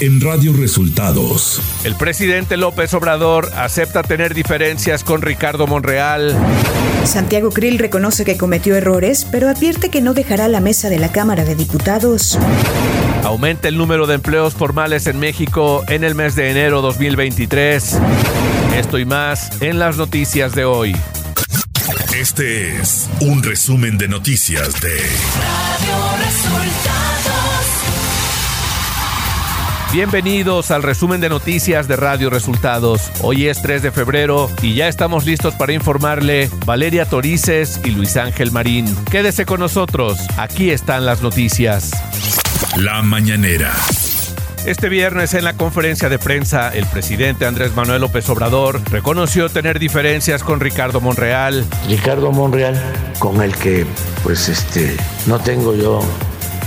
en Radio Resultados. El presidente López Obrador acepta tener diferencias con Ricardo Monreal. Santiago Krill reconoce que cometió errores, pero advierte que no dejará la mesa de la Cámara de Diputados. Aumenta el número de empleos formales en México en el mes de enero 2023. Esto y más en las noticias de hoy. Este es un resumen de noticias de Radio Resultados. Bienvenidos al resumen de noticias de Radio Resultados. Hoy es 3 de febrero y ya estamos listos para informarle Valeria Torices y Luis Ángel Marín. Quédese con nosotros, aquí están las noticias. La mañanera. Este viernes en la conferencia de prensa, el presidente Andrés Manuel López Obrador reconoció tener diferencias con Ricardo Monreal. Ricardo Monreal, con el que pues este no tengo yo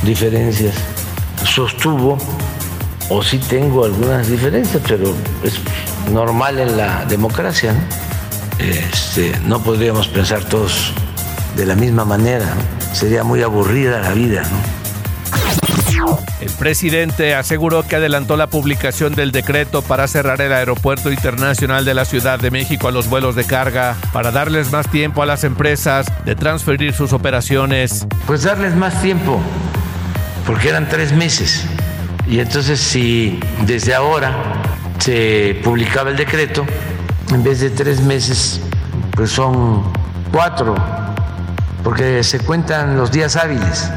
diferencias, sostuvo o sí tengo algunas diferencias, pero es normal en la democracia. ¿no? Este, no podríamos pensar todos de la misma manera, sería muy aburrida la vida. ¿no? El presidente aseguró que adelantó la publicación del decreto para cerrar el Aeropuerto Internacional de la Ciudad de México a los vuelos de carga, para darles más tiempo a las empresas de transferir sus operaciones. Pues darles más tiempo, porque eran tres meses. Y entonces si desde ahora se publicaba el decreto, en vez de tres meses, pues son cuatro, porque se cuentan los días hábiles.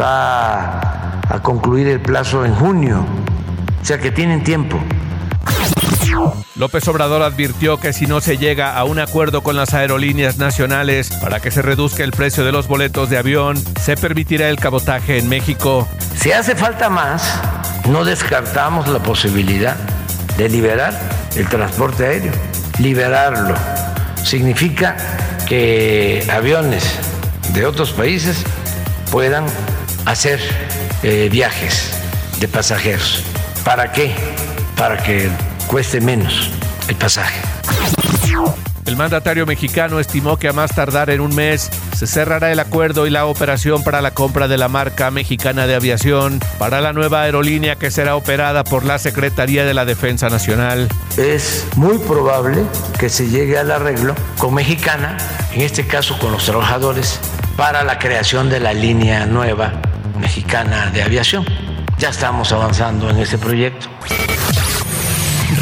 Va a concluir el plazo en junio, o sea que tienen tiempo. López Obrador advirtió que si no se llega a un acuerdo con las aerolíneas nacionales para que se reduzca el precio de los boletos de avión, se permitirá el cabotaje en México. Si hace falta más, no descartamos la posibilidad de liberar el transporte aéreo. Liberarlo significa que aviones de otros países puedan hacer eh, viajes de pasajeros. ¿Para qué? Para que cueste menos el pasaje. El mandatario mexicano estimó que a más tardar en un mes se cerrará el acuerdo y la operación para la compra de la marca mexicana de aviación para la nueva aerolínea que será operada por la Secretaría de la Defensa Nacional. Es muy probable que se llegue al arreglo con Mexicana, en este caso con los trabajadores, para la creación de la línea nueva mexicana de aviación. Ya estamos avanzando en ese proyecto.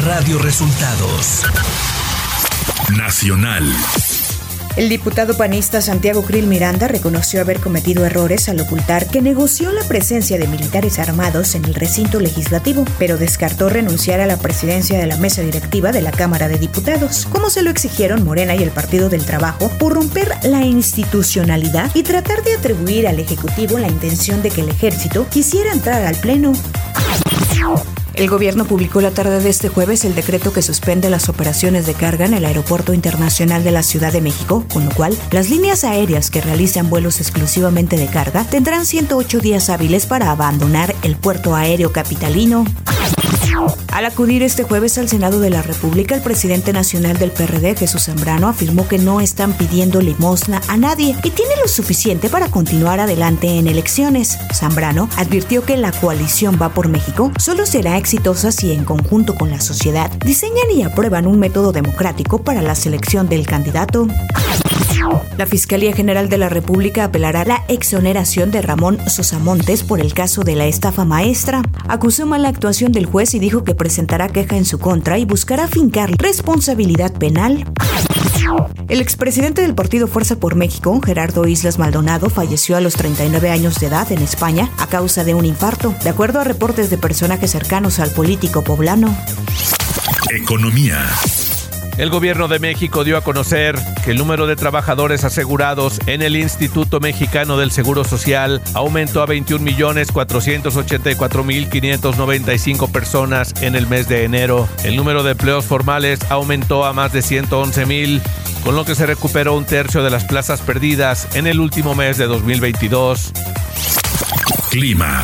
Radio Resultados Nacional. El diputado panista Santiago Krill Miranda reconoció haber cometido errores al ocultar que negoció la presencia de militares armados en el recinto legislativo, pero descartó renunciar a la presidencia de la mesa directiva de la Cámara de Diputados, como se lo exigieron Morena y el Partido del Trabajo por romper la institucionalidad y tratar de atribuir al Ejecutivo la intención de que el ejército quisiera entrar al Pleno. El gobierno publicó la tarde de este jueves el decreto que suspende las operaciones de carga en el Aeropuerto Internacional de la Ciudad de México, con lo cual las líneas aéreas que realizan vuelos exclusivamente de carga tendrán 108 días hábiles para abandonar el puerto aéreo capitalino. Al acudir este jueves al Senado de la República, el presidente nacional del PRD, Jesús Zambrano, afirmó que no están pidiendo limosna a nadie y tiene lo suficiente para continuar adelante en elecciones. Zambrano advirtió que la coalición Va por México solo será exitosa si en conjunto con la sociedad diseñan y aprueban un método democrático para la selección del candidato. La Fiscalía General de la República apelará la exoneración de Ramón Sosamontes por el caso de la estafa maestra. Acusó mala actuación del juez y dijo que presentará queja en su contra y buscará fincar responsabilidad penal. El expresidente del partido Fuerza por México, Gerardo Islas Maldonado, falleció a los 39 años de edad en España a causa de un infarto, de acuerdo a reportes de personajes cercanos al político poblano. Economía. El gobierno de México dio a conocer que el número de trabajadores asegurados en el Instituto Mexicano del Seguro Social aumentó a 21.484.595 personas en el mes de enero. El número de empleos formales aumentó a más de 111.000, con lo que se recuperó un tercio de las plazas perdidas en el último mes de 2022. Clima.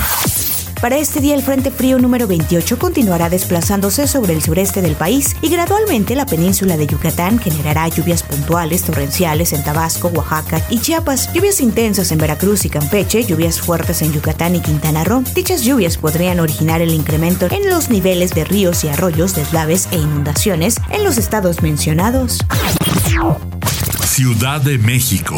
Para este día el Frente Frío número 28 continuará desplazándose sobre el sureste del país y gradualmente la península de Yucatán generará lluvias puntuales torrenciales en Tabasco, Oaxaca y Chiapas, lluvias intensas en Veracruz y Campeche, lluvias fuertes en Yucatán y Quintana Roo. Dichas lluvias podrían originar el incremento en los niveles de ríos y arroyos, deslaves e inundaciones en los estados mencionados. Ciudad de México.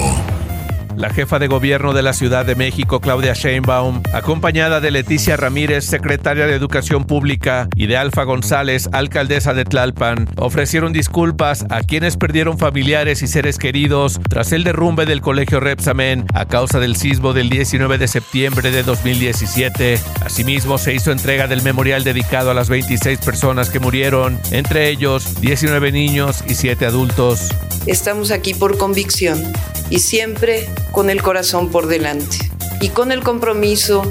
La jefa de gobierno de la Ciudad de México, Claudia Sheinbaum, acompañada de Leticia Ramírez, secretaria de Educación Pública, y de Alfa González, alcaldesa de Tlalpan, ofrecieron disculpas a quienes perdieron familiares y seres queridos tras el derrumbe del colegio Repsamen a causa del sismo del 19 de septiembre de 2017. Asimismo, se hizo entrega del memorial dedicado a las 26 personas que murieron, entre ellos 19 niños y 7 adultos. Estamos aquí por convicción y siempre con el corazón por delante y con el compromiso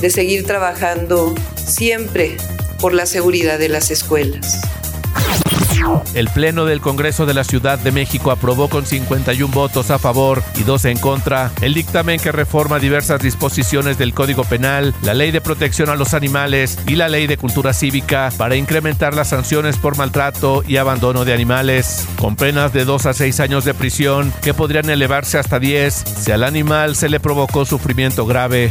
de seguir trabajando siempre por la seguridad de las escuelas. El Pleno del Congreso de la Ciudad de México aprobó con 51 votos a favor y 2 en contra el dictamen que reforma diversas disposiciones del Código Penal, la Ley de Protección a los Animales y la Ley de Cultura Cívica para incrementar las sanciones por maltrato y abandono de animales, con penas de 2 a 6 años de prisión que podrían elevarse hasta 10 si al animal se le provocó sufrimiento grave.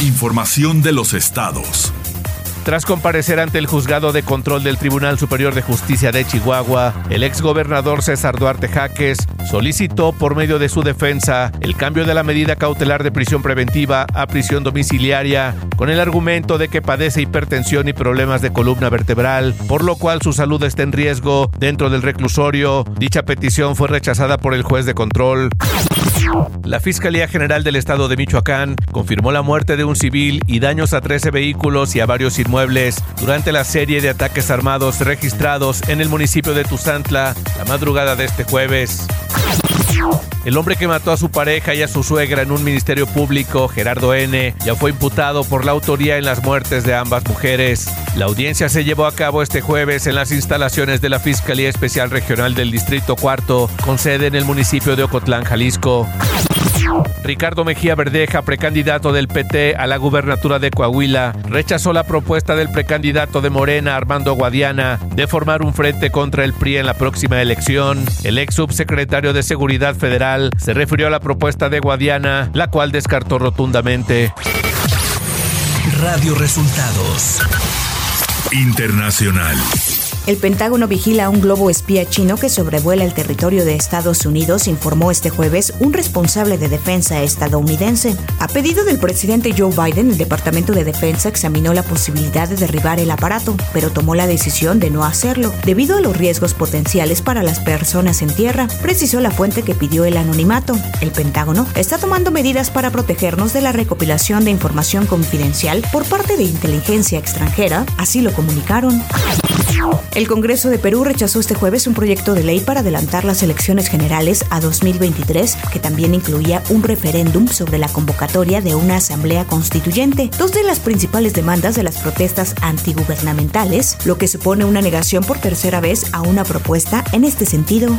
Información de los estados. Tras comparecer ante el juzgado de control del Tribunal Superior de Justicia de Chihuahua, el exgobernador César Duarte Jaques solicitó por medio de su defensa el cambio de la medida cautelar de prisión preventiva a prisión domiciliaria con el argumento de que padece hipertensión y problemas de columna vertebral, por lo cual su salud está en riesgo dentro del reclusorio. Dicha petición fue rechazada por el juez de control. La Fiscalía General del Estado de Michoacán confirmó la muerte de un civil y daños a 13 vehículos y a varios inmuebles durante la serie de ataques armados registrados en el municipio de Tuzantla la madrugada de este jueves. El hombre que mató a su pareja y a su suegra en un ministerio público, Gerardo N., ya fue imputado por la autoría en las muertes de ambas mujeres. La audiencia se llevó a cabo este jueves en las instalaciones de la Fiscalía Especial Regional del Distrito Cuarto, con sede en el municipio de Ocotlán, Jalisco. Ricardo Mejía Verdeja, precandidato del PT a la gubernatura de Coahuila, rechazó la propuesta del precandidato de Morena, Armando Guadiana, de formar un frente contra el PRI en la próxima elección. El ex subsecretario de Seguridad Federal se refirió a la propuesta de Guadiana, la cual descartó rotundamente. Radio Resultados Internacional. El Pentágono vigila un globo espía chino que sobrevuela el territorio de Estados Unidos, informó este jueves un responsable de defensa estadounidense. A pedido del presidente Joe Biden, el Departamento de Defensa examinó la posibilidad de derribar el aparato, pero tomó la decisión de no hacerlo, debido a los riesgos potenciales para las personas en tierra, precisó la fuente que pidió el anonimato. El Pentágono está tomando medidas para protegernos de la recopilación de información confidencial por parte de inteligencia extranjera, así lo comunicaron. El Congreso de Perú rechazó este jueves un proyecto de ley para adelantar las elecciones generales a 2023, que también incluía un referéndum sobre la convocatoria de una asamblea constituyente, dos de las principales demandas de las protestas antigubernamentales, lo que supone una negación por tercera vez a una propuesta en este sentido.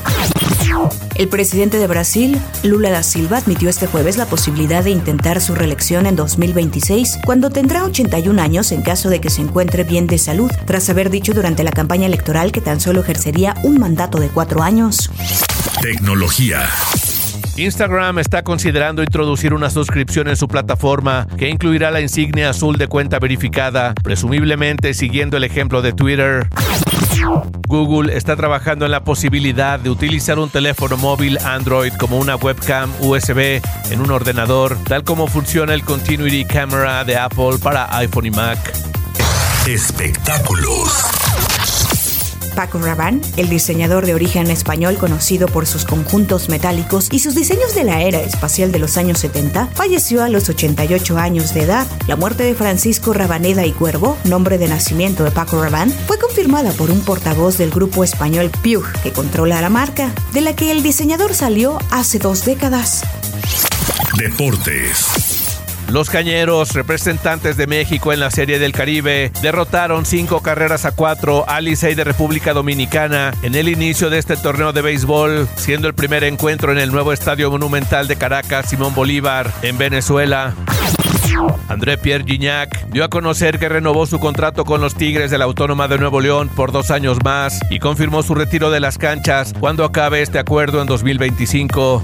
El presidente de Brasil, Lula da Silva, admitió este jueves la posibilidad de intentar su reelección en 2026, cuando tendrá 81 años en caso de que se encuentre bien de salud, tras haber dicho durante la campaña electoral que tan solo ejercería un mandato de cuatro años. Tecnología. Instagram está considerando introducir una suscripción en su plataforma que incluirá la insignia azul de cuenta verificada, presumiblemente siguiendo el ejemplo de Twitter. Google está trabajando en la posibilidad de utilizar un teléfono móvil Android como una webcam USB en un ordenador, tal como funciona el Continuity Camera de Apple para iPhone y Mac. Espectáculos. Paco Rabanne, el diseñador de origen español conocido por sus conjuntos metálicos y sus diseños de la era espacial de los años 70, falleció a los 88 años de edad. La muerte de Francisco Rabaneda y Cuervo, nombre de nacimiento de Paco Rabanne, fue confirmada por un portavoz del grupo español Pug, que controla la marca, de la que el diseñador salió hace dos décadas. Deportes. Los Cañeros, representantes de México en la Serie del Caribe, derrotaron cinco carreras a cuatro a Licey de República Dominicana en el inicio de este torneo de béisbol, siendo el primer encuentro en el nuevo Estadio Monumental de Caracas Simón Bolívar, en Venezuela. André Pierre Gignac dio a conocer que renovó su contrato con los Tigres de la Autónoma de Nuevo León por dos años más y confirmó su retiro de las canchas cuando acabe este acuerdo en 2025.